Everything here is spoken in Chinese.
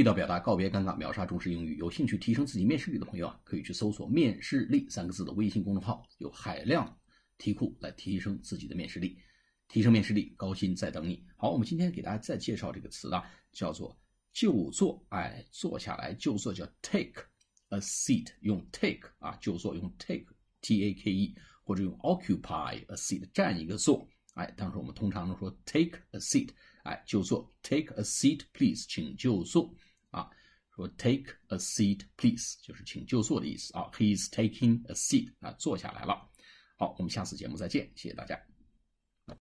地道表达，告别尴尬，秒杀中式英语。有兴趣提升自己面试力的朋友啊，可以去搜索“面试力”三个字的微信公众号，有海量题库来提升自己的面试力，提升面试力，高薪在等你。好，我们今天给大家再介绍这个词啊，叫做就坐，哎，坐下来就坐叫 take a seat，用 take 啊就坐用 take t a k e，或者用 occupy a seat 占一个座，哎，当时我们通常都说 take a seat。哎，就坐，take a seat please，请就坐啊。说 take a seat please 就是请就坐的意思啊。He's taking a seat 啊，坐下来了。好，我们下次节目再见，谢谢大家。